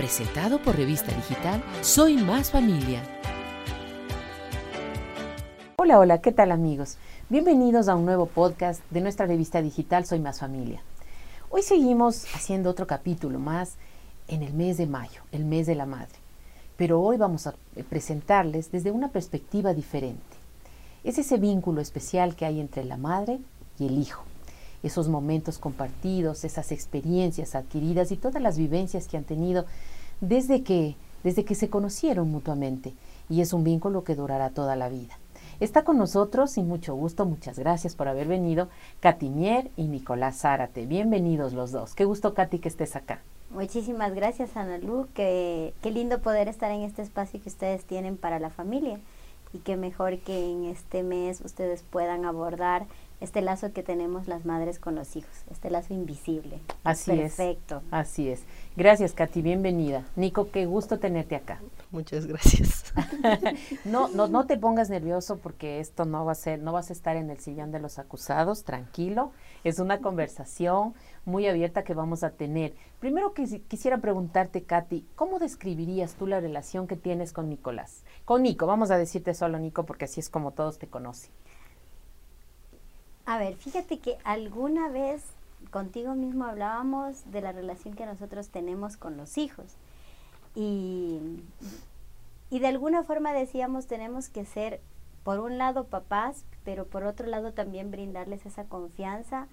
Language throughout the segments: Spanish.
presentado por Revista Digital Soy Más Familia. Hola, hola, ¿qué tal amigos? Bienvenidos a un nuevo podcast de nuestra revista digital Soy Más Familia. Hoy seguimos haciendo otro capítulo más en el mes de mayo, el mes de la madre. Pero hoy vamos a presentarles desde una perspectiva diferente. Es ese vínculo especial que hay entre la madre y el hijo esos momentos compartidos, esas experiencias adquiridas y todas las vivencias que han tenido desde que, desde que se conocieron mutuamente. Y es un vínculo que durará toda la vida. Está con nosotros y mucho gusto, muchas gracias por haber venido, Mier y Nicolás Zárate. Bienvenidos los dos. Qué gusto, Katy, que estés acá. Muchísimas gracias, Ana Lu. Qué, qué lindo poder estar en este espacio que ustedes tienen para la familia y qué mejor que en este mes ustedes puedan abordar este lazo que tenemos las madres con los hijos, este lazo invisible. Así es. Perfecto. Así es. Gracias, Katy, bienvenida. Nico, qué gusto tenerte acá. Muchas gracias. no, no, no te pongas nervioso porque esto no va a ser, no vas a estar en el sillón de los acusados, tranquilo. Es una conversación muy abierta que vamos a tener. Primero que quisiera preguntarte, Katy, ¿cómo describirías tú la relación que tienes con Nicolás? Con Nico, vamos a decirte solo Nico porque así es como todos te conocen. A ver, fíjate que alguna vez contigo mismo hablábamos de la relación que nosotros tenemos con los hijos. Y, y de alguna forma decíamos tenemos que ser, por un lado, papás, pero por otro lado también brindarles esa confianza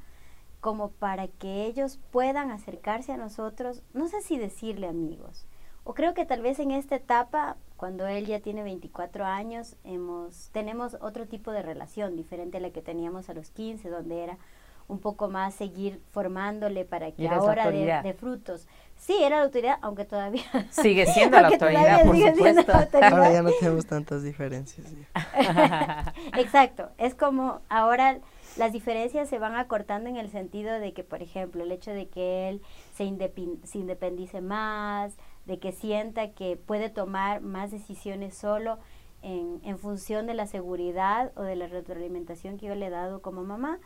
como para que ellos puedan acercarse a nosotros, no sé si decirle amigos, o creo que tal vez en esta etapa cuando él ya tiene 24 años, hemos, tenemos otro tipo de relación diferente a la que teníamos a los 15, donde era un poco más seguir formándole para que ahora de, frutos. Sí, era la autoridad, aunque todavía... Sigue siendo la autoridad, por supuesto. Ahora ya no tenemos tantas diferencias. Exacto, es como ahora las diferencias se van acortando en el sentido de que, por ejemplo, el hecho de que él se, se independice más, de que sienta que puede tomar más decisiones solo en, en, función de la seguridad o de la retroalimentación que yo le he dado como mamá,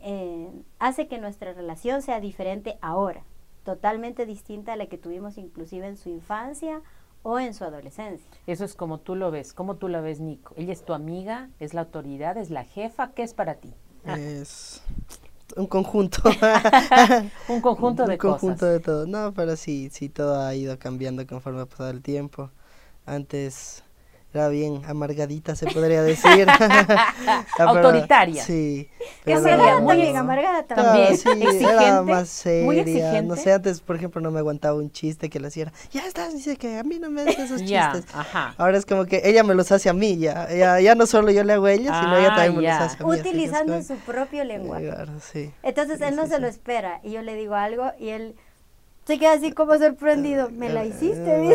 eh, hace que nuestra relación sea diferente ahora, totalmente distinta a la que tuvimos inclusive en su infancia o en su adolescencia. Eso es como tú lo ves, como tú la ves, Nico. Ella es tu amiga, es la autoridad, es la jefa, ¿qué es para ti? Es un conjunto. un conjunto de un conjunto de todo. No, pero sí, sí, todo ha ido cambiando conforme ha pasado el tiempo. Antes era bien amargadita, se podría decir. Autoritaria. Sí. Que era muy bien amargada también. sí, era más seria. Muy exigente. No sé, antes, por ejemplo, no me aguantaba un chiste que le hacía. Ya estás, dice que a mí no me haces esos chistes. Ajá. Ahora es como que ella me los hace a mí, ya. Ya, no solo yo le hago a ella, sino ella también me los hace a mí. Utilizando su propio lenguaje. Claro, sí. Entonces él no se lo espera y yo le digo algo y él se queda así como sorprendido. ¿Me la hiciste?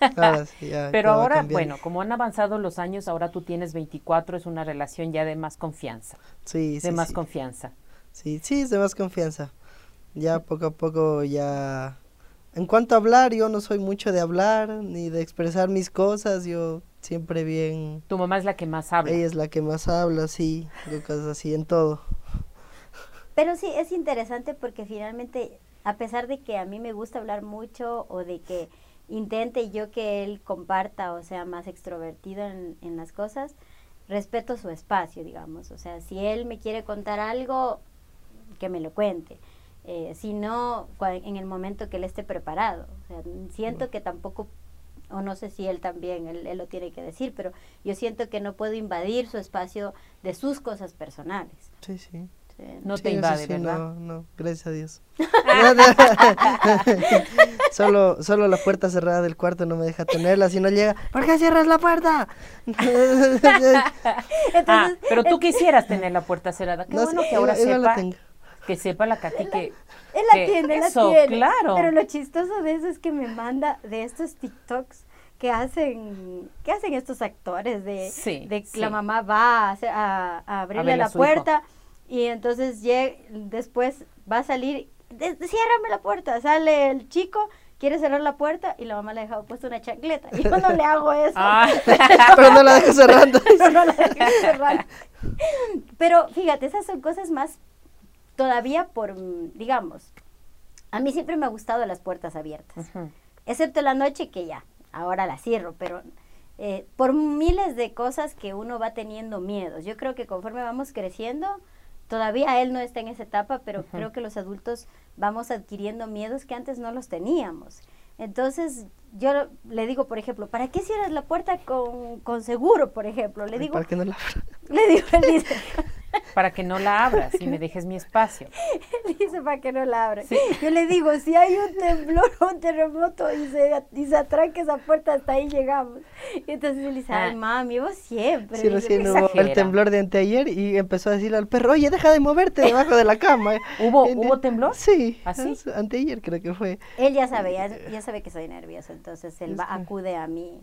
Pero ahora, bueno, como han avanzado los años, ahora tú tienes 24, es una relación ya de más confianza. Sí, sí. De más confianza. Sí, sí, es de más confianza. Ya poco a poco ya... En cuanto a hablar, yo no soy mucho de hablar ni de expresar mis cosas, yo siempre bien... Tu mamá es la que más habla. Ella es la que más habla, sí, cosas así, en todo. Pero sí, es interesante porque finalmente a pesar de que a mí me gusta hablar mucho o de que intente yo que él comparta o sea más extrovertido en, las cosas, respeto su espacio, digamos. O sea, si él me quiere contar algo, que me lo cuente. Eh, si no, en el momento que él esté preparado. O sea, siento que tampoco, o no sé si él también, él, él, lo tiene que decir, pero yo siento que no puedo invadir su espacio de sus cosas personales. Sí, sí. No te invade, ¿verdad? No, no, gracias a Dios. solo, solo la puerta cerrada del cuarto no me deja tenerla. Si no llega, ¿por qué cierras la puerta? ah, pero tú quisieras tener la puerta cerrada. Qué bueno que ahora sepa, que sepa la Katy que... Él la tiene, él la tiene. claro. Pero lo chistoso de eso es que me manda de estos TikToks que hacen que hacen estos actores de, de que la mamá va a, a, abrirle la puerta y entonces después va a salir, ciérrame la puerta, sale el chico, quiere cerrar la puerta y la mamá le ha dejado puesta una chancleta. Y yo no le hago eso. Ah. pero no la dejo cerrando. pero no la dejo cerrando. Pero fíjate, esas son cosas más todavía por, digamos, a mí siempre me ha gustado las puertas abiertas. excepto la noche que ya, ahora la cierro, pero eh, por miles de cosas que uno va teniendo miedos. Yo creo que conforme vamos creciendo, todavía él no está en esa etapa, pero creo que los adultos vamos adquiriendo miedos que antes no los teníamos. Entonces, yo le digo, por ejemplo, ¿para qué cierras la puerta con, con seguro, por ejemplo? Le digo, ¿Para qué no la Le digo, él dice, para que no la abras y me dejes mi espacio. Dice para que no la abras. Yo le digo, si hay un temblor o un terremoto y se, y se atranca esa puerta, hasta ahí llegamos. Y entonces él dice, ay, ah. mami, vos siempre. Sí, recién hubo el temblor de anteayer y empezó a decirle al perro, oye, deja de moverte debajo de la cama. ¿Hubo, ¿hubo temblor? Sí. ¿Así? ¿Ah, anteayer creo que fue. Él ya sabe, ya, sabe que soy nervioso, entonces él va, acude a mí.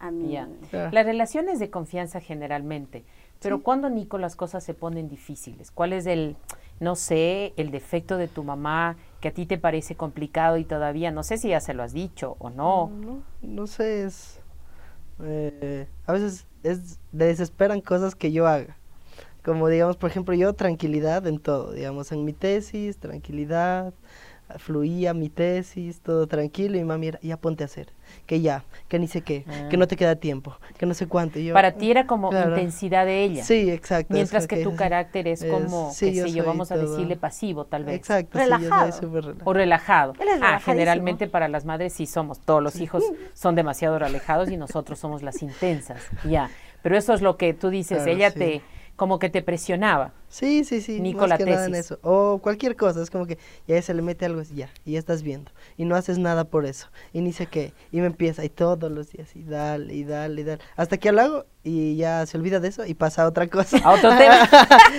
A mí. Las relaciones de confianza generalmente pero cuando, Nico, las cosas se ponen difíciles? ¿Cuál es el, no sé, el defecto de tu mamá que a ti te parece complicado y todavía, no sé si ya se lo has dicho o no? No, no, sé, es... Eh, a veces es, desesperan cosas que yo haga. Como digamos, por ejemplo, yo tranquilidad en todo, digamos, en mi tesis, tranquilidad, fluía mi tesis, todo tranquilo y mami era, ya ponte a hacer, que ya, que ni sé qué, que no te queda tiempo, que no sé cuánto. Yo, Para ti era como intensidad de ella. Sí, exacto. Mientras que, tu carácter es, como, qué sé yo, vamos a decirle pasivo tal vez. Exacto. Relajado. O relajado. Ah, generalmente para las madres sí somos, todos los hijos son demasiado relajados y nosotros somos las intensas, ya. Pero eso es lo que tú dices, ella te como que te presionaba. Sí, sí, sí. Nicolás en eso. O cualquier cosa, es como que ya se le mete algo y ya, y ya estás viendo. Y no haces nada por eso. Y ni sé qué. Y me empieza, y todos los días, y dale, y dale, y dale. Hasta que lo hago y ya se olvida de eso y pasa a otra cosa. A otro tema.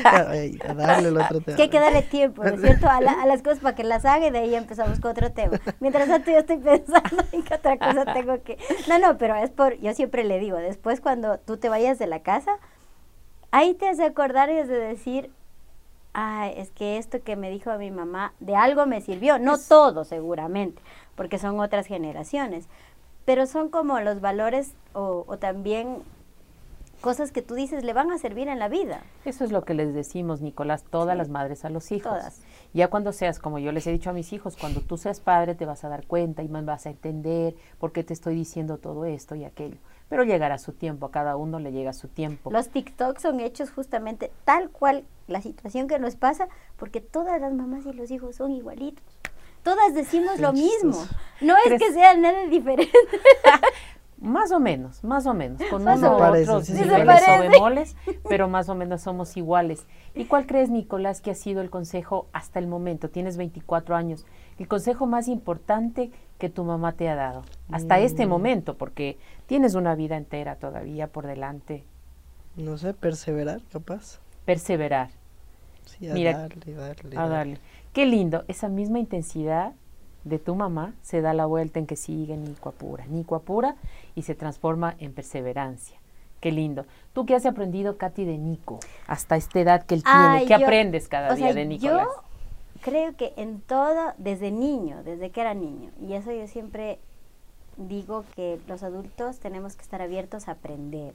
a darle el otro tema. que hay que darle tiempo, ¿no es cierto? A, las cosas para que las haga y de ahí empezamos con otro tema. Mientras tanto yo estoy pensando en qué otra cosa tengo que... No, no, pero es por... Yo siempre le digo, después cuando tú te vayas de la casa ahí te has de acordar y has de decir, ay, es que esto que me dijo mi mamá de algo me sirvió, no todo seguramente, porque son otras generaciones, pero son como los valores o, o también cosas que tú dices le van a servir en la vida. Eso es lo que les decimos, Nicolás, todas las madres a los hijos. Todas. Ya cuando seas, como yo les he dicho a mis hijos, cuando tú seas padre te vas a dar cuenta y me vas a entender por qué te estoy diciendo todo esto y aquello pero llegará su tiempo, a cada uno le llega su tiempo. Los TikToks son hechos justamente tal cual la situación que nos pasa, porque todas las mamás y los hijos son igualitos. Todas decimos lo mismo. No es que sea nada diferente. más o menos, más o menos, con unos otros niveles o bemoles, pero más o menos somos iguales. ¿Y cuál crees, Nicolás, que ha sido el consejo hasta el momento? Tienes 24 años. El consejo más importante que tu mamá te ha dado hasta este mm. momento, porque tienes una vida entera todavía por delante. No sé, perseverar, capaz. Perseverar. Sí, a darle, darle, a darle. Qué lindo, esa misma intensidad de tu mamá se da la vuelta en que sigue Nico Apura, Nico Apura y se transforma en perseverancia. Qué lindo. ¿Tú qué has aprendido, Katy, de Nico hasta esta edad que él tiene? ¿Qué aprendes cada día de Nicolás? Creo que en todo, desde niño, desde que era niño, y eso yo siempre digo que los adultos tenemos que estar abiertos a aprender.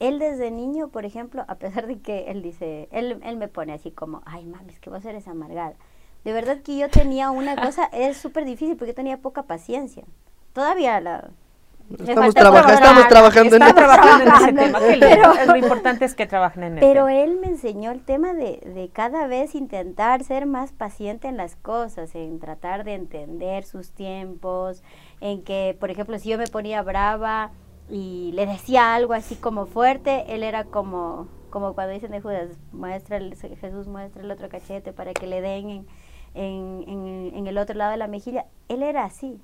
Él desde niño, por ejemplo, a pesar de que él dice, él, él me pone así como, ay mami, es que vos eres amargada. De verdad que yo tenía una cosa, es súper difícil porque yo tenía poca paciencia. Todavía la, Estamos, estamos trabajando, en, ese tema. Pero, lo importante es que trabajen en Pero él me enseñó el tema de, de, cada vez intentar ser más paciente en las cosas, en tratar de entender sus tiempos, en que, por ejemplo, si yo me ponía brava y le decía algo así como fuerte, él era como, como cuando dicen de Judas, muestra el, Jesús muestra el otro cachete para que le den en, en, en el otro lado de la mejilla. Él era así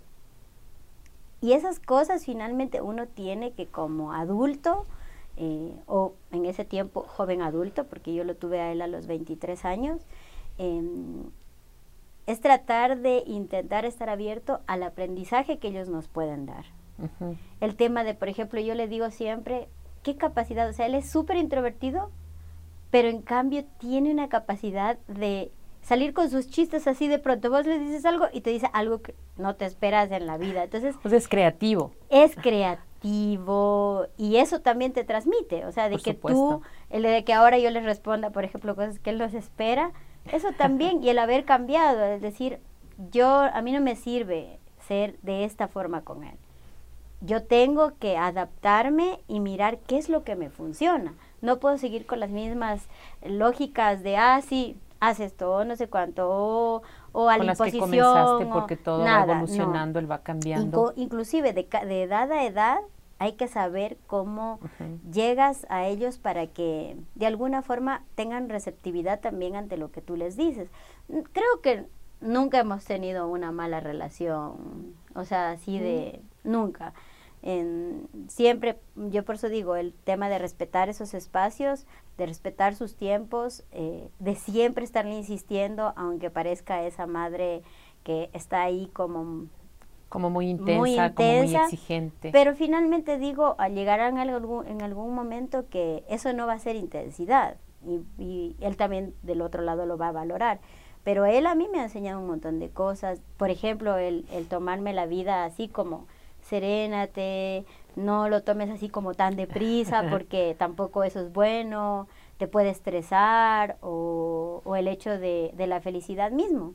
y esas cosas finalmente uno tiene que como adulto, eh, o en ese tiempo joven adulto, porque yo lo tuve a él a los 23 años, em, es tratar de intentar estar abierto al aprendizaje que ellos nos pueden dar. El tema de, por ejemplo, yo le digo siempre, ¿qué capacidad? O sea, él es súper introvertido, pero en cambio tiene una capacidad de salir con sus chistes así de pronto. Vos le dices algo y te dice algo que no te esperas en la vida. Entonces, pues es creativo. Es creativo y eso también te transmite, o sea, de que tú, el de que ahora yo le responda, por ejemplo, cosas que él nos espera, eso también y el haber cambiado, es decir, yo a mí no me sirve ser de esta forma con él. Yo tengo que adaptarme y mirar qué es lo que me funciona. No puedo seguir con las mismas lógicas de, ah, sí, haz esto, no sé cuánto, o, o a la imposición. porque todo va evolucionando, él va cambiando. inclusive de, de edad a edad hay que saber cómo llegas a ellos para que de alguna forma tengan receptividad también ante lo que tú les dices. Creo que nunca hemos tenido una mala relación, o sea, así de nunca. En, siempre, yo por eso digo, el tema de respetar esos espacios, de respetar sus tiempos, eh, de siempre estarle insistiendo, aunque parezca esa madre que está ahí como como muy intensa, como muy exigente. Pero finalmente digo, llegarán algún, en algún momento que eso no va a ser intensidad y, y, él también del otro lado lo va a valorar. Pero él a mí me ha enseñado un montón de cosas, por ejemplo, el, el tomarme la vida así como serénate, no lo tomes así como tan deprisa porque tampoco eso es bueno, te puede estresar o, o el hecho de, de la felicidad mismo.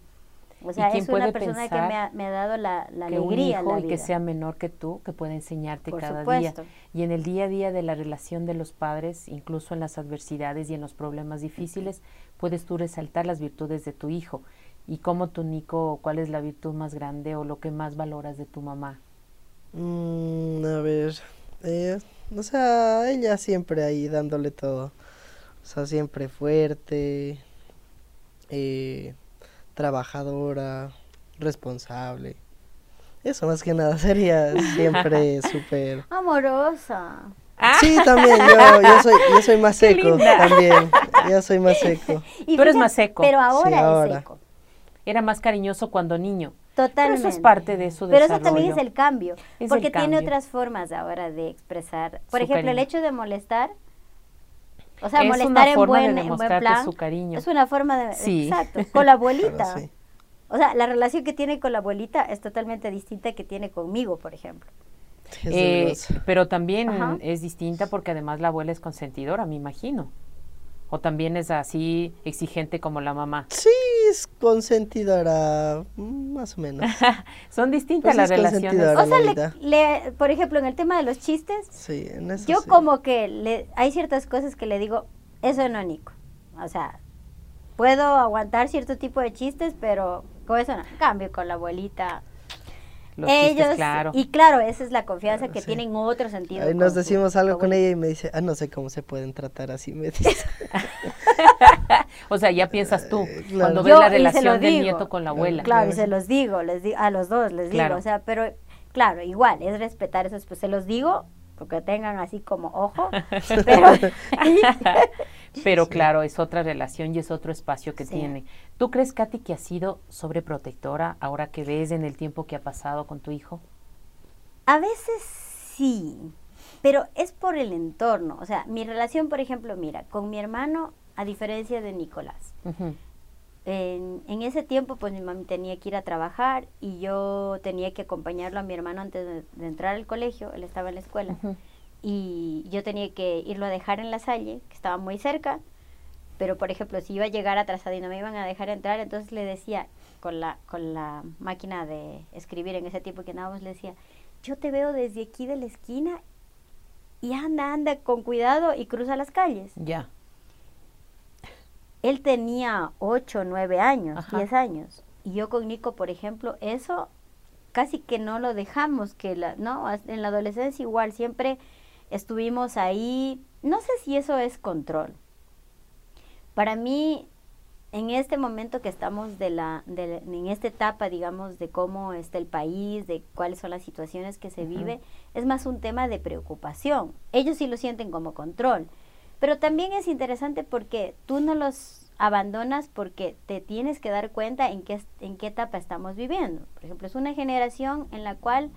O sea, es una persona que me ha, me ha, dado la, la que alegría. Un hijo y que sea menor que tú, que pueda enseñarte cada día. Y en el día a día de la relación de los padres, incluso en las adversidades y en los problemas difíciles, puedes tú resaltar las virtudes de tu hijo. ¿Y cómo tu Nico, cuál es la virtud más grande o lo que más valoras de tu mamá? Mm, a ver, eh, o sea, ella siempre ahí dándole todo. O sea, siempre fuerte. Eh, trabajadora, responsable. Eso más que nada sería siempre súper... Amorosa. Ah. Sí, también, yo, soy, yo soy más seco también, yo soy más seco. Tú eres más seco. Pero ahora, es seco. Era más cariñoso cuando niño. Totalmente. Pero eso es parte de su Pero eso también es el cambio, porque tiene otras formas ahora de expresar. Por ejemplo, el hecho de molestar, o sea, molestar en buen, en buen plan. Su cariño. Es una forma de. Exacto. Con la abuelita. O sea, la relación que tiene con la abuelita es totalmente distinta que tiene conmigo, por ejemplo. Eh, pero también es distinta porque además la abuela es consentidora, me imagino. ¿O también es así exigente como la mamá? Sí, es consentidora, más o menos. Son distintas pues las relaciones. O sea, le, por ejemplo, en el tema de los chistes, sí, en eso yo como que le, hay ciertas cosas que le digo, eso no, Nico. O sea, puedo aguantar cierto tipo de chistes, pero con eso no. cambio con la abuelita, ellos claro. y claro esa es la confianza que tienen otro sentido nos decimos algo con ella y me dice ah no sé cómo se pueden tratar así me dice. O sea ya piensas tú eh, cuando ves la relación del nieto con la abuela. Claro y se los digo les digo a los dos les digo o sea pero claro igual es respetar eso pues se los digo porque tengan así como ojo pero Pero claro, es otra relación y es otro espacio que tiene. ¿Tú crees, Katy, que ha sido sobreprotectora ahora que ves en el tiempo que ha pasado con tu hijo? A veces sí, pero es por el entorno. O sea, mi relación, por ejemplo, mira, con mi hermano, a diferencia de Nicolás. en, ese tiempo, pues mi mamá tenía que ir a trabajar y yo tenía que acompañarlo a mi hermano antes de, entrar al colegio. Él estaba en la escuela y yo tenía que irlo a dejar en la salle, que estaba muy cerca, pero por ejemplo, si iba a llegar atrasado y no me iban a dejar entrar, entonces le decía, con la, con la máquina de escribir en ese tiempo que andábamos, le decía, yo te veo desde aquí de la esquina y anda, anda con cuidado y cruza las calles. Ya. Él tenía 8, 9 años, 10 años. Y yo con Nico, por ejemplo, eso casi que no lo dejamos, que la, no, en la adolescencia igual, siempre estuvimos ahí, no sé si eso es control. Para mí, en este momento que estamos de la, de, en esta etapa, digamos, de cómo está el país, de cuáles son las situaciones que se vive, es más un tema de preocupación. Ellos sí lo sienten como control. Pero también es interesante porque tú no los abandonas porque te tienes que dar cuenta en qué, en qué etapa estamos viviendo. Por ejemplo, es una generación en la cual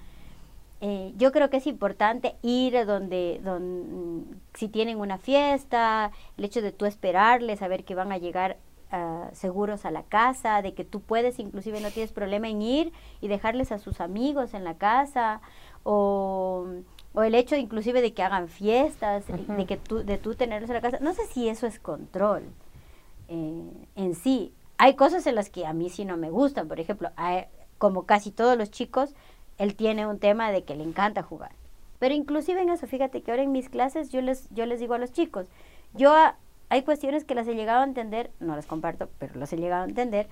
eh, yo creo que es importante ir donde, donde, si tienen una fiesta, el hecho de tú esperarles, saber que van a llegar ah, seguros a la casa, de que tú puedes, inclusive no tienes problema en ir y dejarles a sus amigos en la casa, o, o el hecho inclusive de que hagan fiestas, de que tú, de tú tenerlos en la casa. No sé si eso es control eh, en sí. Hay cosas en las que a mí sí no me gustan, por ejemplo, como casi todos los chicos, él tiene un tema de que le encanta jugar. Pero inclusive en eso, fíjate que ahora en mis clases yo les, yo les digo a los chicos, yo hay cuestiones que las he llegado a entender, no las comparto, pero las he llegado a entender,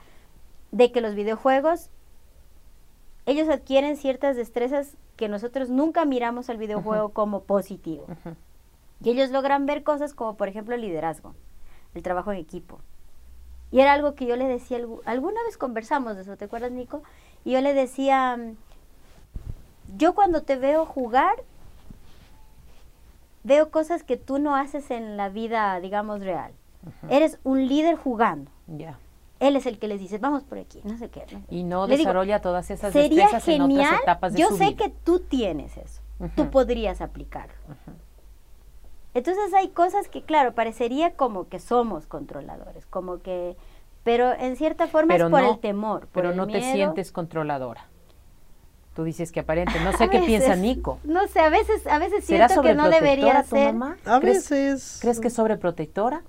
de que los videojuegos, ellos adquieren ciertas destrezas que nosotros nunca miramos al videojuego como positivo. Y ellos logran ver cosas como, por ejemplo, el liderazgo, el trabajo en equipo. Y era algo que yo le decía, alguna vez conversamos de eso, ¿te acuerdas, Nico? Y yo le decía, yo cuando te veo jugar, veo cosas que tú no haces en la vida, digamos, real. Eres un líder jugando. Ya. Él es el que les dice, vamos por aquí, no sé qué. Y no desarrolla todas esas sería genial, en otras etapas de Yo sé que tú tienes eso. Tú podrías aplicarlo. Entonces hay cosas que, claro, parecería como que somos controladores, como que, pero en cierta forma es por el temor. Por pero no te sientes controladora. Tú dices que aparente, no sé qué piensa Nico. No sé, a veces, a veces siento que no debería tu ser. Mamá? A veces. ¿Crees que es sobreprotectora?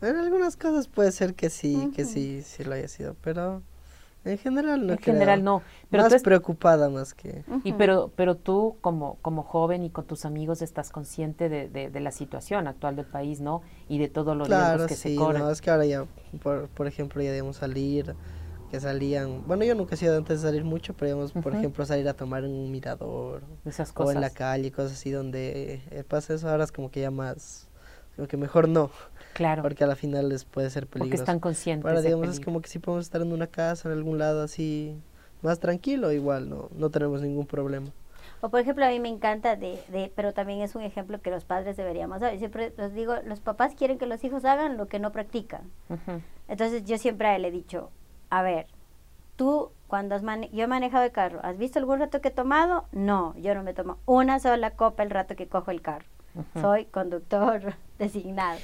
En algunas cosas puede ser que sí, que sí, sí lo haya sido, pero en general no. En general no. Pero más preocupada más que. Y pero, pero tú como, como joven y con tus amigos estás consciente de, de, la situación actual del país, ¿no? Y de todos los riesgos que se corren. No, es que ahora ya, por, por ejemplo, ya debemos salir que salían, bueno, yo nunca he sido antes de salir mucho, pero íbamos, por ejemplo, salir a tomar en un mirador Esas cosas. o en la calle, cosas así donde eh, pasa eso, ahora es como que ya más, como que mejor no. Claro. Porque a la final les puede ser peligroso. Porque están conscientes. Ahora, digamos, es como que si podemos estar en una casa, en algún lado así, más tranquilo, igual, no, no tenemos ningún problema. O por ejemplo, a mí me encanta, de, de, pero también es un ejemplo que los padres deberíamos saber. Siempre los digo, los papás quieren que los hijos hagan lo que no practican. Entonces yo siempre le he dicho, a ver, tú cuando has yo he manejado el carro, ¿has visto algún rato que he tomado? No, yo no me tomo una sola copa el rato que cojo el carro. Soy conductor designado.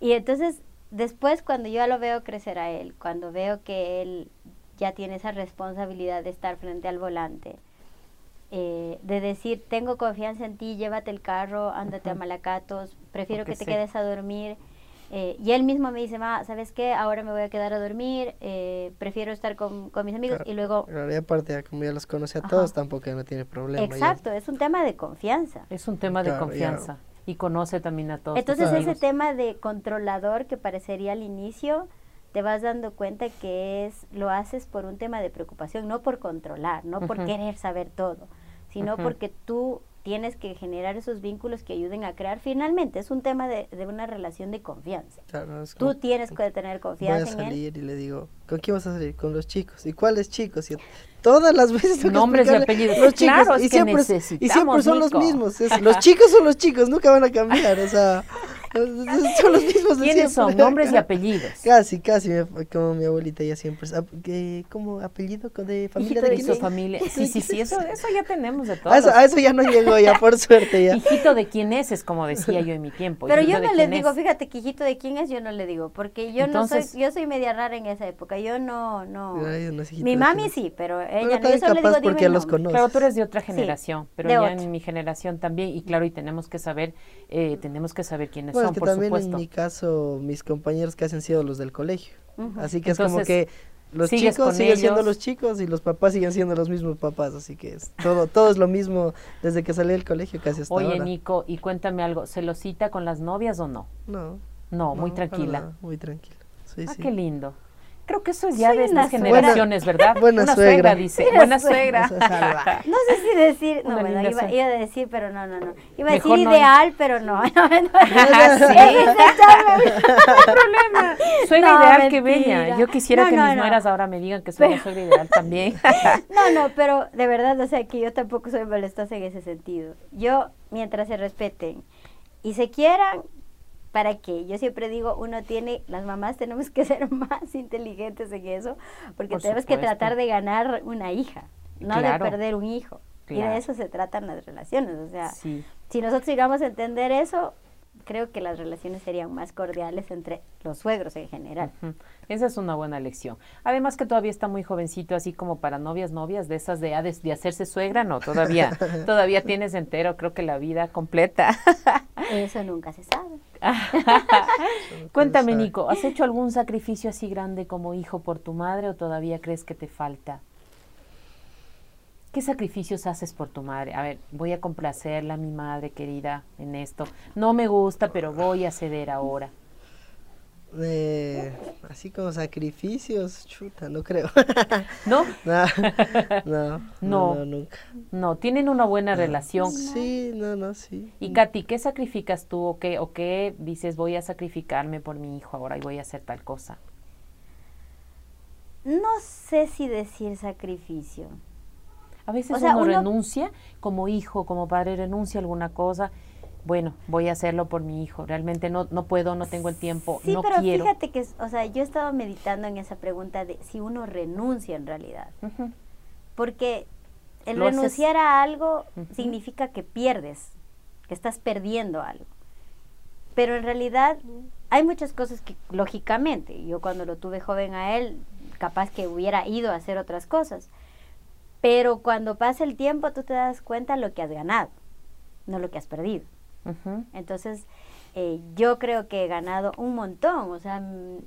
Y entonces, después cuando yo lo veo crecer a él, cuando veo que él ya tiene esa responsabilidad de estar frente al volante, eh, de decir, tengo confianza en ti, llévate el carro, ándate a Malacatos, prefiero que te quedes a dormir eh, y él mismo me dice, ma, ¿sabes qué? Ahora me voy a quedar a dormir, eh, prefiero estar con, mis amigos y luego... y aparte, como ya los conoce a todos, tampoco no tiene problema. Exacto, es un tema de confianza. Es un tema de confianza y conoce también a todos. Entonces ese tema de controlador que parecería al inicio, te vas dando cuenta que es lo haces por un tema de preocupación, no por controlar, no por querer saber todo, sino porque tú tienes que generar esos vínculos que ayuden a crear. Finalmente, es un tema de, de una relación de confianza. Tú tienes que tener confianza voy a salir y le digo, ¿con quién vas a salir? Con los chicos. ¿Y cuáles chicos? Y todas las veces nombres y apellidos. Los chicos. Claro, y, siempre, y siempre son los mismos. los chicos son los chicos, nunca van a cambiar. O sea, son los mismos ¿Quiénes son? Nombres y apellidos. Casi, casi, como mi abuelita ya siempre. ¿Cómo apellido de familia de, de familia. Sí, sí, sí, eso, eso ya tenemos de todo. A eso, ya no llegó ya, por suerte ya. Hijito de quién es, es como decía yo en mi tiempo. Pero yo no le digo, fíjate que hijito de quién es, yo no le digo, porque yo no soy, yo soy media rara en esa época, yo no, no. mi mami sí, pero ella no, yo solo le digo, porque los conoces. Pero tú eres de otra generación, pero ya en mi generación también, y claro, y tenemos que saber, eh, tenemos que saber quiénes es que también en mi caso, mis compañeros casi han sido los del colegio. Así que es como que los chicos siguen siendo los chicos y los papás siguen siendo los mismos papás, así que es todo todo es lo mismo desde que salí del colegio casi hasta Oye, Nico, y cuéntame algo, ¿se lo cita con las novias o no? No. No, muy tranquila. muy tranquila. Sí, ah, qué lindo. Creo que eso es ya de estas generaciones, ¿verdad? Buena Una suegra. dice. Buena suegra. no sé si decir, no, bueno, iba, iba, a decir, pero no, no, no. Iba a decir ideal, pero no. no, no, no. Ah, sí. problema. Suegra ideal, qué bella. Yo quisiera que mis nueras ahora me digan que soy una suegra ideal también. no, no, pero de verdad, o sea, que yo tampoco soy molestosa en ese sentido. Yo, mientras se respeten y se quieran, para que yo siempre digo, uno tiene, las mamás tenemos que ser más inteligentes en eso, porque tenemos que tratar de ganar una hija, no de perder un hijo. Y de eso se tratan las relaciones. O sea, si nosotros llegamos a entender eso, creo que las relaciones serían más cordiales entre los suegros en general. Esa es una buena lección. Además que todavía está muy jovencito, así como para novias, novias, de esas de, de hacerse suegra, no, todavía, todavía tienes entero, creo que la vida completa. Eso nunca se sabe. Cuéntame, Nico, ¿has hecho algún sacrificio así grande como hijo por tu madre o todavía crees que te falta? ¿Qué sacrificios haces por tu madre? A ver, voy a complacerla a mi madre querida en esto. No me gusta, pero voy a ceder ahora. Eh, así como sacrificios, chuta, no creo. ¿No? no, no, nunca. No, tienen una buena relación. Sí, no, no, sí. Y Katy, ¿qué sacrificas tú o qué, o qué dices voy a sacrificarme por mi hijo ahora y voy a hacer tal cosa? No sé si decir sacrificio. A veces uno, renuncia, como hijo, como padre, renuncia a alguna cosa. Bueno, voy a hacerlo por mi hijo. Realmente no, no puedo, no tengo el tiempo, sí, no pero quiero. Fíjate que, o sea, yo he estado meditando en esa pregunta de si uno renuncia en realidad. Porque el renunciar a algo significa que pierdes, que estás perdiendo algo. Pero en realidad hay muchas cosas que, lógicamente, yo cuando lo tuve joven a él, capaz que hubiera ido a hacer otras cosas. Pero cuando pasa el tiempo tú te das cuenta lo que has ganado, no lo que has perdido. Entonces, eh, yo creo que he ganado un montón. O sea, mm,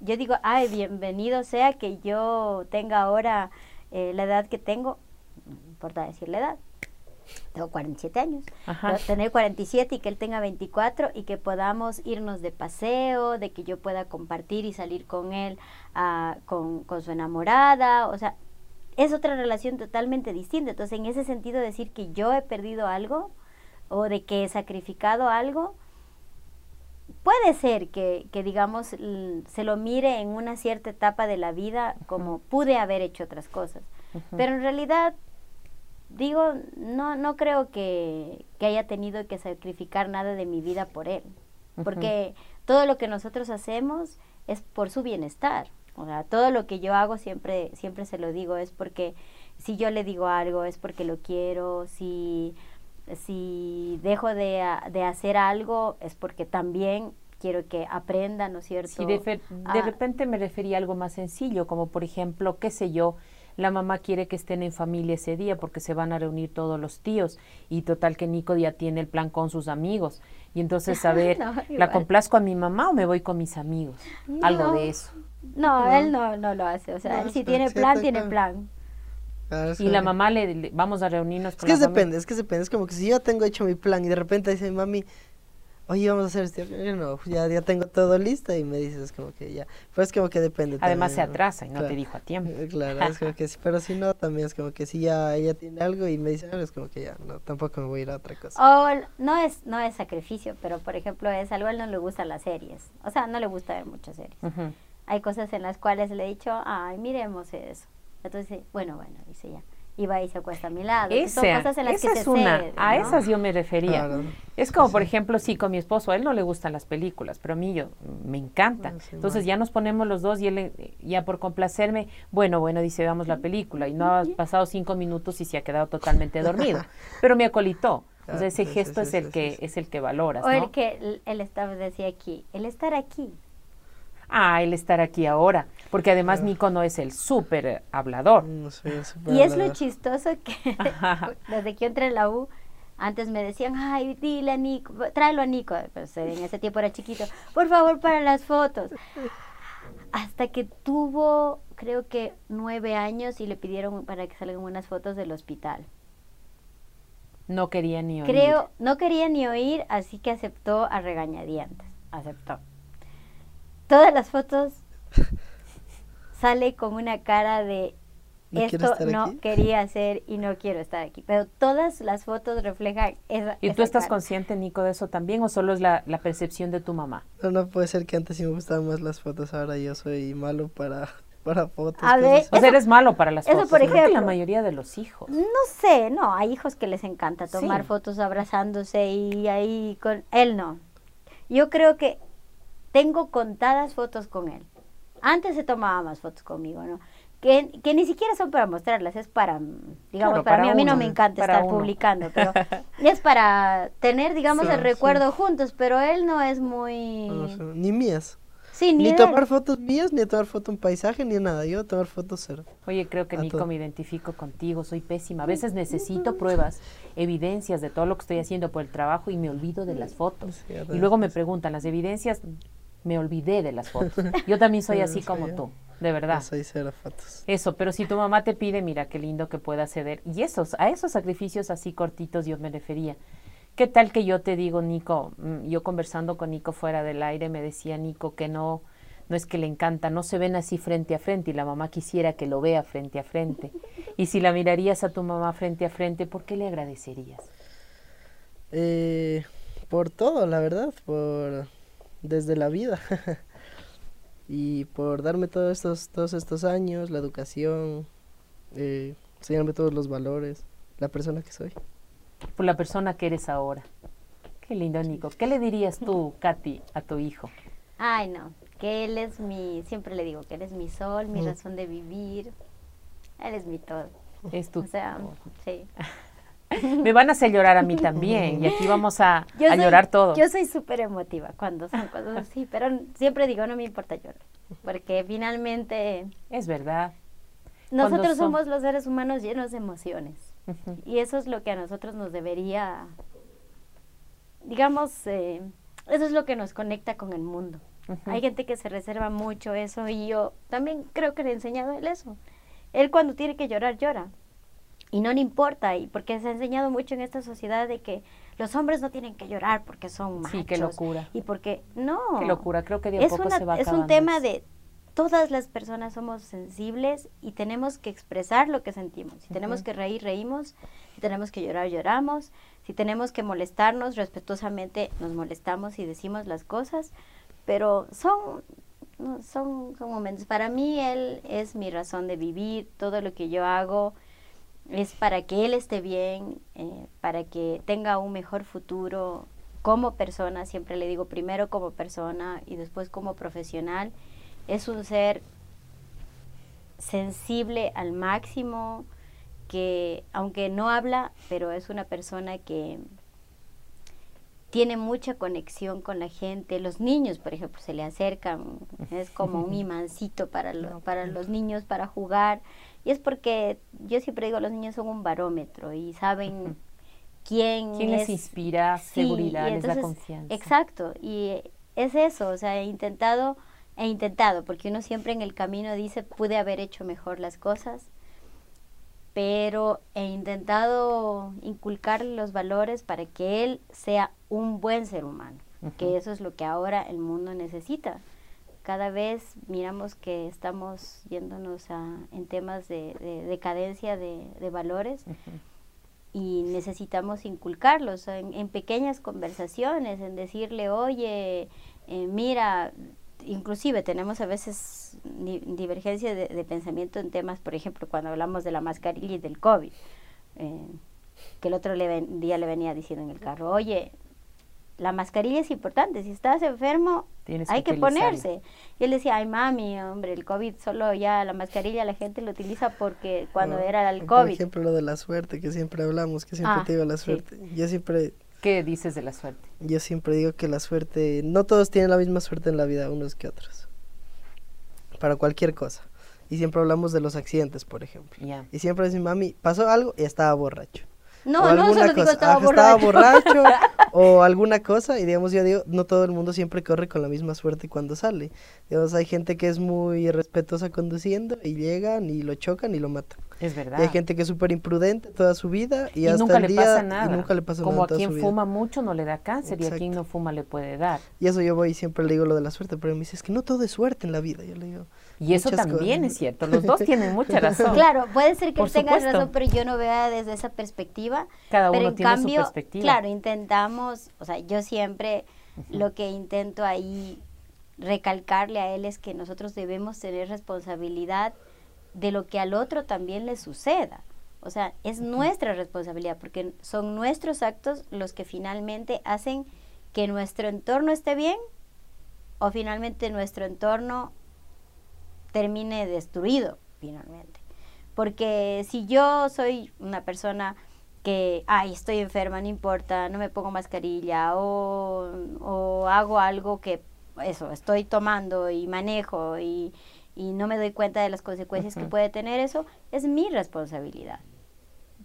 yo digo, ay, bienvenido sea que yo tenga ahora eh, la edad que tengo, no importa decir la edad, tengo 47 años, tener 47 y que él tenga 24 y que podamos irnos de paseo, de que yo pueda compartir y salir con él, ah, con, con, su enamorada, o sea, es otra relación totalmente distinta. Entonces, en ese sentido, decir que yo he perdido algo o de que he sacrificado algo, puede ser que, que digamos, se lo mire en una cierta etapa de la vida como pude haber hecho otras cosas. Pero en realidad, digo, no, no creo que, que, haya tenido que sacrificar nada de mi vida por él. Porque todo lo que nosotros hacemos es por su bienestar. O sea, todo lo que yo hago siempre, siempre se lo digo, es porque si yo le digo algo, es porque lo quiero, si, si dejo de, de hacer algo, es porque también quiero que aprenda, ¿no es cierto? De, de repente me refería a algo más sencillo, como por ejemplo, qué sé yo, la mamá quiere que estén en familia ese día porque se van a reunir todos los tíos y total que Nico ya tiene el plan con sus amigos y entonces a ver, ¿la complazco a mi mamá o me voy con mis amigos? Algo de eso. No, él no, no lo hace. O sea, él si tiene plan, tiene plan. y la mamá le, vamos a reunirnos con Es que depende, es que depende. Es como que si yo tengo hecho mi plan y de repente dice mami, oye, vamos a hacer esto. Yo no, ya, ya tengo todo listo y me dices como que ya. Pues es como que depende. Además se atrasa y no te dijo a tiempo. Claro, es como que sí, pero si no, también es como que si ya ella tiene algo y me dice algo, es como que ya, no, tampoco me voy a ir a otra cosa. O no es, no es sacrificio, pero por ejemplo es algo a él no le gustan las series. O sea, no le gusta ver muchas series hay cosas en las cuales le he dicho, ay, miremos eso. Entonces, bueno, bueno, dice ya. Y va y se acuesta a mi lado. Esa, son cosas en las que es una, a esas yo me refería. Es como, por ejemplo, sí, con mi esposo, a él no le gustan las películas, pero a mí yo me encanta. Ah, Entonces ya nos ponemos los dos y él, ya por complacerme, bueno, bueno, dice, veamos la película. Y no ha pasado cinco minutos y se ha quedado totalmente dormido. pero me acolitó. Entonces ese gesto es el que es el que valoras. O el que él estaba decía aquí, el estar aquí a él estar aquí ahora, porque además Nico no es el súper hablador. Mm, y es lo chistoso que desde que yo entré en la U, antes me decían, ay, dile a Nico, tráelo a Nico, pues en ese tiempo era chiquito, por favor para las fotos. Hasta que tuvo, creo que nueve años y le pidieron para que salgan unas fotos del hospital. No quería ni oír. Creo, no quería ni oír, así que aceptó a regañadientes. Aceptó todas las fotos sale con una cara de esto no quería hacer y no quiero estar aquí. Pero todas las fotos reflejan esa. ¿Y tú estás consciente, Nico, de eso también o solo es la, percepción de tu mamá? No, no puede ser que antes sí me gustaban más las fotos, ahora yo soy malo para, para fotos. A ver, o sea, eres malo para las fotos. por ejemplo, la mayoría de los hijos. No sé, no, hay hijos que les encanta tomar fotos abrazándose y ahí con él no. Yo creo que tengo contadas fotos con él. Antes se tomaba más fotos conmigo, ¿no? Que, que ni siquiera son para mostrarlas, es para, digamos, para, mí, a mí no me encanta estar publicando, pero es para tener, digamos, el recuerdo juntos, pero él no es muy... ni mías. Sí, ni, tomar fotos mías, ni tomar foto un paisaje, ni nada. Yo tomar fotos cero. Oye, creo que Nico me identifico contigo, soy pésima. A veces necesito pruebas, evidencias de todo lo que estoy haciendo por el trabajo y me olvido de las fotos. y luego me preguntan, ¿las evidencias me olvidé de las fotos. Yo también soy así como tú. de verdad. Soy cero fotos. Eso, pero si tu mamá te pide, mira, qué lindo que pueda ceder. Y esos, a esos sacrificios así cortitos yo me refería. ¿Qué tal que yo te digo, Nico, mm, yo conversando con Nico fuera del aire, me decía Nico que no, no es que le encanta, no se ven así frente a frente y la mamá quisiera que lo vea frente a frente. Y si la mirarías a tu mamá frente a frente, ¿por qué le agradecerías? Eh, por todo, la verdad, por desde la vida. y por darme todos estos, todos estos años, la educación, eh, enseñarme todos los valores, la persona que soy. Por la persona que eres ahora. Qué lindo, Nico. ¿Qué le dirías tú, Katy, a tu hijo? Ay, no, que él es mi, siempre le digo que él es mi sol, mi razón de vivir. Él es mi todo. Es tu. O sea, sí. Me van a hacer llorar a mí también y aquí vamos a, llorar todos. Yo soy súper emotiva cuando son cosas así, pero siempre digo, no me importa llorar, porque finalmente... Es verdad. Nosotros somos los seres humanos llenos de emociones y eso es lo que a nosotros nos debería, digamos, eh, eso es lo que nos conecta con el mundo. Hay gente que se reserva mucho eso y yo también creo que le he enseñado a él eso. Él cuando tiene que llorar, llora y no le importa, y porque se ha enseñado mucho en esta sociedad de que los hombres no tienen que llorar porque son machos. Sí, qué locura. Y porque, no. Qué locura, creo que de es poco se va Es un tema de todas las personas somos sensibles y tenemos que expresar lo que sentimos. Si tenemos que reír, reímos. Si tenemos que llorar, lloramos. Si tenemos que molestarnos, respetuosamente nos molestamos y decimos las cosas. Pero son, son, son momentos. Para mí, él es mi razón de vivir. Todo lo que yo hago es para que él esté bien, eh, para que tenga un mejor futuro como persona, siempre le digo primero como persona y después como profesional. Es un ser sensible al máximo, que aunque no habla, pero es una persona que tiene mucha conexión con la gente. Los niños, por ejemplo, se le acercan, es como un imancito para, para los niños, para jugar. Y es porque yo siempre digo, los niños son un barómetro y saben quién, ¿Quién les inspira seguridad, les da confianza. Exacto, y es eso, o sea, he intentado, he intentado, porque uno siempre en el camino dice, pude haber hecho mejor las cosas, pero he intentado inculcar los valores para que él sea un buen ser humano, que eso es lo que ahora el mundo necesita cada vez miramos que estamos yéndonos a, en temas de, decadencia de, valores y necesitamos inculcarlos en, pequeñas conversaciones, en decirle, oye, eh, mira, inclusive tenemos a veces divergencia de, pensamiento en temas, por ejemplo, cuando hablamos de la mascarilla y del COVID, eh, que el otro día le venía diciendo en el carro, oye, la mascarilla es importante, si estás enfermo hay que, ponerse. Y él decía, ay mami, hombre, el COVID solo ya la mascarilla la gente lo utiliza porque cuando era el COVID. Por ejemplo, lo de la suerte, que siempre hablamos, que siempre ah, te digo la suerte. Yo siempre... ¿Qué dices de la suerte? Yo siempre digo que la suerte, no todos tienen la misma suerte en la vida, unos que otros. Para cualquier cosa. Y siempre hablamos de los accidentes, por ejemplo. Y siempre decimos, mami, pasó algo y estaba borracho. No, no, solo digo estaba borracho. Estaba borracho o alguna cosa y digamos, yo digo, no todo el mundo siempre corre con la misma suerte cuando sale. Digamos, hay gente que es muy respetuosa conduciendo y llegan y lo chocan y lo matan. Es verdad. Y hay gente que es súper imprudente toda su vida y, hasta nunca el le día pasa nada. y nunca le pasa Como nada. a quien fuma mucho no le da cáncer y a quien no fuma le puede dar. Y eso yo voy y siempre le digo lo de la suerte, pero me dice, es que no todo es suerte en la vida. Yo le digo, y eso también es cierto, los dos tienen mucha razón. Claro, puede ser que tengas razón, pero yo no vea desde esa perspectiva. Cada pero uno tiene su perspectiva. Claro, intentamos, o sea, yo siempre lo que intento ahí recalcarle a él es que nosotros debemos tener responsabilidad de lo que al otro también le suceda. O sea, es nuestra responsabilidad porque son nuestros actos los que finalmente hacen que nuestro entorno esté bien o finalmente nuestro entorno termine destruido finalmente. Porque si yo soy una persona que, ay, estoy enferma, no importa, no me pongo mascarilla o, o hago algo que, eso, estoy tomando y manejo y, y no me doy cuenta de las consecuencias que puede tener eso, es mi responsabilidad.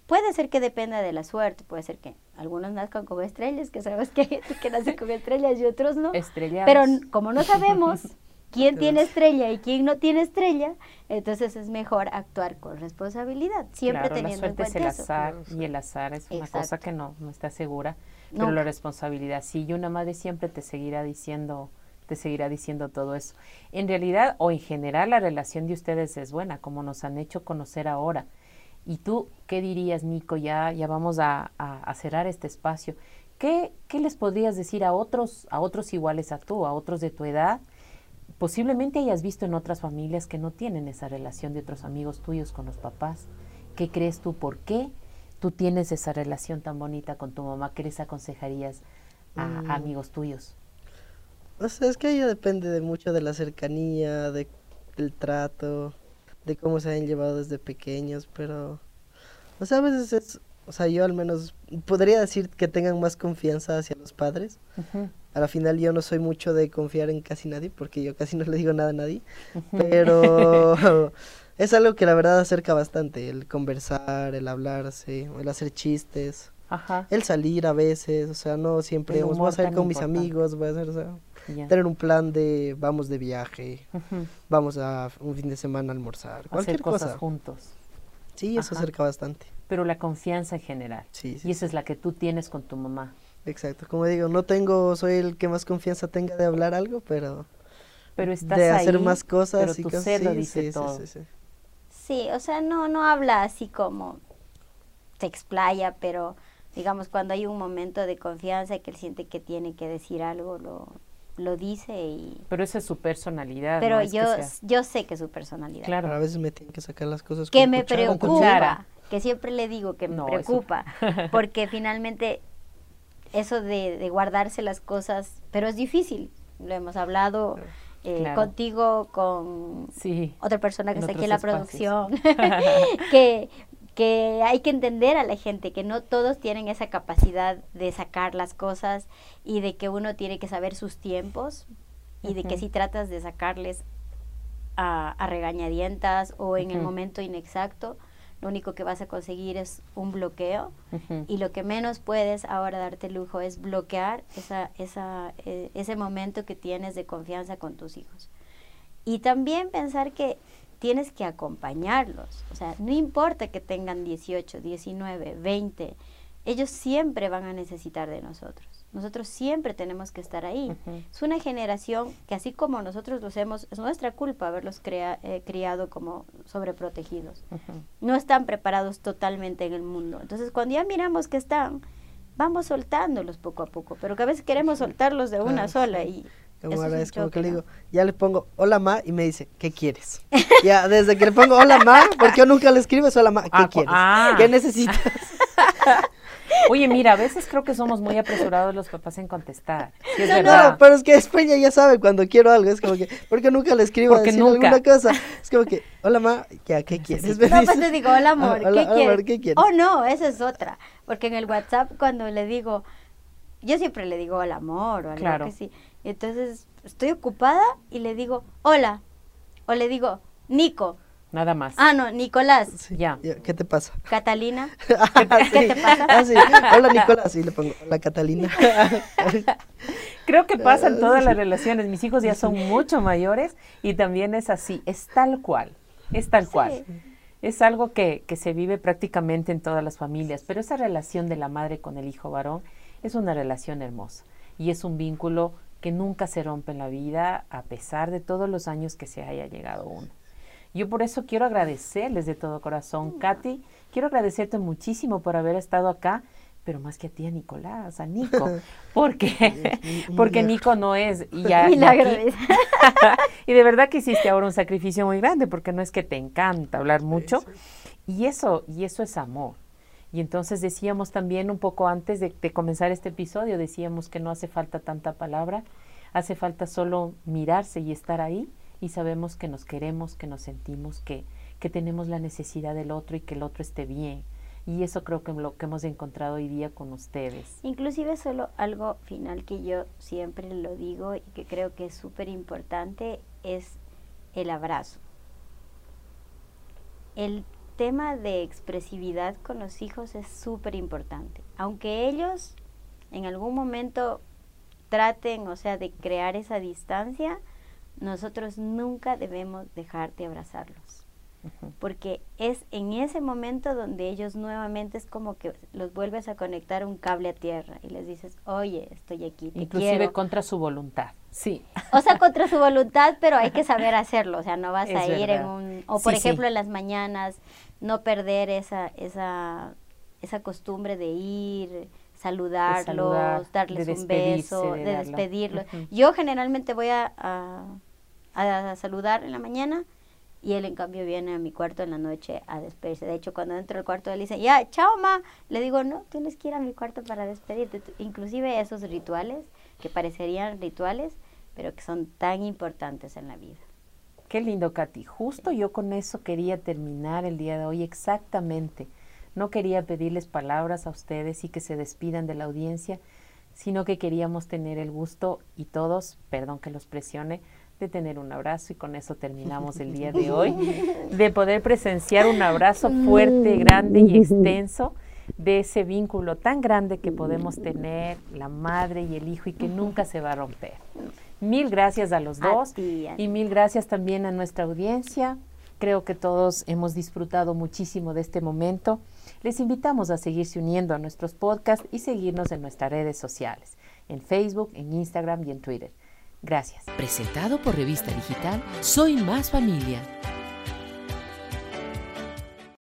Puede ser que dependa de la suerte, puede ser que algunos nazcan como estrellas, que sabes que hay gente que nace como estrellas y otros no. Estrellas. Pero como no sabemos, quién tiene estrella y quién no tiene estrella, entonces es mejor actuar con responsabilidad, siempre teniendo en cuenta el azar y el azar es una cosa que no, no está segura, pero la responsabilidad sí, y una madre siempre te seguirá diciendo te seguirá diciendo todo eso. En realidad o en general la relación de ustedes es buena, como nos han hecho conocer ahora. ¿Y tú qué dirías, Nico? Ya, ya vamos a, a, cerrar este espacio. ¿Qué, ¿Qué, les podrías decir a otros, a otros iguales a tú, a otros de tu edad? Posiblemente hayas visto en otras familias que no tienen esa relación de otros amigos tuyos con los papás. ¿Qué crees tú? ¿Por qué tú tienes esa relación tan bonita con tu mamá? ¿Qué les aconsejarías a, mm. amigos tuyos? O sea, es que ya depende de mucho de la cercanía, de, del trato de cómo se han llevado desde pequeños, pero, o sea, a veces es, o sea, yo al menos podría decir que tengan más confianza hacia los padres. A la final yo no soy mucho de confiar en casi nadie, porque yo casi no le digo nada a nadie, pero es algo que la verdad acerca bastante, el conversar, el hablarse, el hacer chistes. El salir a veces, o sea, no siempre, voy a salir con mis amigos, voy a hacer, o sea, tener un plan de vamos de viaje, vamos a un fin de semana a almorzar, cualquier cosas juntos. Sí, eso acerca bastante. Pero la confianza en general. Sí, y esa es la que tú tienes con tu mamá. Exacto, como digo, no tengo, soy el que más confianza tenga de hablar algo, pero, pero estás de hacer más cosas y tu ser lo dice todo. Sí, o sea, no, no habla así como se explaya, pero digamos cuando hay un momento de confianza que él siente que tiene que decir algo, lo, lo dice y... Pero esa es su personalidad. Pero yo, yo sé que es su personalidad. Claro, a veces me tienen que sacar las cosas. Que me preocupa, que siempre le digo que me preocupa, porque finalmente eso de, guardarse las cosas, pero es difícil, lo hemos hablado eh, contigo, con otra persona que está aquí en la producción, que que hay que entender a la gente que no todos tienen esa capacidad de sacar las cosas y de que uno tiene que saber sus tiempos y de que si tratas de sacarles a, regañadientas o en el momento inexacto, lo único que vas a conseguir es un bloqueo y lo que menos puedes ahora darte lujo es bloquear esa, esa, eh, ese momento que tienes de confianza con tus hijos. Y también pensar que tienes que acompañarlos. O sea, no importa que tengan 18, 19, 20, ellos siempre van a necesitar de nosotros. Nosotros siempre tenemos que estar ahí. Es una generación que así como nosotros los hemos, es nuestra culpa haberlos eh, criado como sobreprotegidos. No están preparados totalmente en el mundo. Entonces, cuando ya miramos que están, vamos soltándolos poco a poco, pero que a veces queremos soltarlos de una sola y es como que le digo, ya le pongo hola ma y me dice, ¿qué quieres? ya, desde que le pongo hola ma, porque yo nunca le escribo hola ma, ¿qué ah, quieres? Ah. ¿Qué necesitas? Oye, mira, a veces creo que somos muy apresurados los papás en contestar. no, no, pero es que España ya sabe cuando quiero algo, es como que, ¿por qué nunca le escribo porque nunca. alguna cosa? Es como que, hola ma, ya, ¿qué quieres? No, pues te digo, hola amor, ¿qué, quieres? ¿qué quieres? Oh, no, esa es otra, porque en el WhatsApp cuando le digo, yo siempre le digo hola amor o algo claro. que sí. Entonces estoy ocupada y le digo hola o le digo Nico. Nada más. Ah, no, Nicolás. ya. ¿Qué te pasa? Catalina. Ah, ¿Qué, te pasa? Ah, sí. Hola Nicolás. Y le pongo hola Catalina. Creo que pasa en todas las relaciones. Mis hijos ya son mucho mayores y también es así. Es tal cual. Es tal cual. Es algo que, que se vive prácticamente en todas las familias. Pero esa relación de la madre con el hijo varón es una relación hermosa y es un vínculo que nunca se rompe en la vida a pesar de todos los años que se haya llegado uno. Yo por eso quiero agradecerles de todo corazón. Mm. Katy, quiero agradecerte muchísimo por haber estado acá, pero más que a ti, a Nicolás, a Nico, porque, porque Nico no es... Y, ya, y, y de verdad que hiciste ahora un sacrificio muy grande, porque no es que te encanta hablar mucho, y eso, y eso es amor. Y entonces decíamos también un poco antes de, comenzar este episodio, decíamos que no hace falta tanta palabra, hace falta solo mirarse y estar ahí y sabemos que nos queremos, que nos sentimos, que, que tenemos la necesidad del otro y que el otro esté bien. Y eso creo que lo que hemos encontrado hoy día con ustedes. Inclusive solo algo final que yo siempre lo digo y que creo que es súper importante es el abrazo. El tema de expresividad con los hijos es súper importante. Aunque ellos en algún momento traten, o sea, de crear esa distancia, nosotros nunca debemos dejar de abrazarlos porque es en ese momento donde ellos nuevamente es como que los vuelves a conectar un cable a tierra y les dices, oye, estoy aquí. Te Inclusive contra su voluntad, sí. O sea, contra su voluntad, pero hay que saber hacerlo, o sea, no vas a ir en un... O por ejemplo en las mañanas, no perder esa, esa, esa costumbre de ir, saludarlos, darles un beso, de, despedirlos. Yo generalmente voy a, a saludar en la mañana y él en cambio viene a mi cuarto en la noche a despedirse. De hecho, cuando entro al cuarto él dice, ya, chao, ma. Le digo, no, tienes que ir a mi cuarto para despedirte. Inclusive esos rituales, que parecerían rituales, pero que son tan importantes en la vida. Qué lindo, Katy. Justo yo con eso quería terminar el día de hoy exactamente. No quería pedirles palabras a ustedes y que se despidan de la audiencia, sino que queríamos tener el gusto y todos, perdón que los presione, de tener un abrazo y con eso terminamos el día de hoy, de poder presenciar un abrazo fuerte, grande y extenso de ese vínculo tan grande que podemos tener la madre y el hijo y que nunca se va a romper. Mil gracias a los dos y mil gracias también a nuestra audiencia. Creo que todos hemos disfrutado muchísimo de este momento. Les invitamos a seguirse uniendo a nuestros podcasts y seguirnos en nuestras redes sociales, en Facebook, en Instagram y en Twitter. Gracias. Presentado por Revista Digital Soy Más Familia.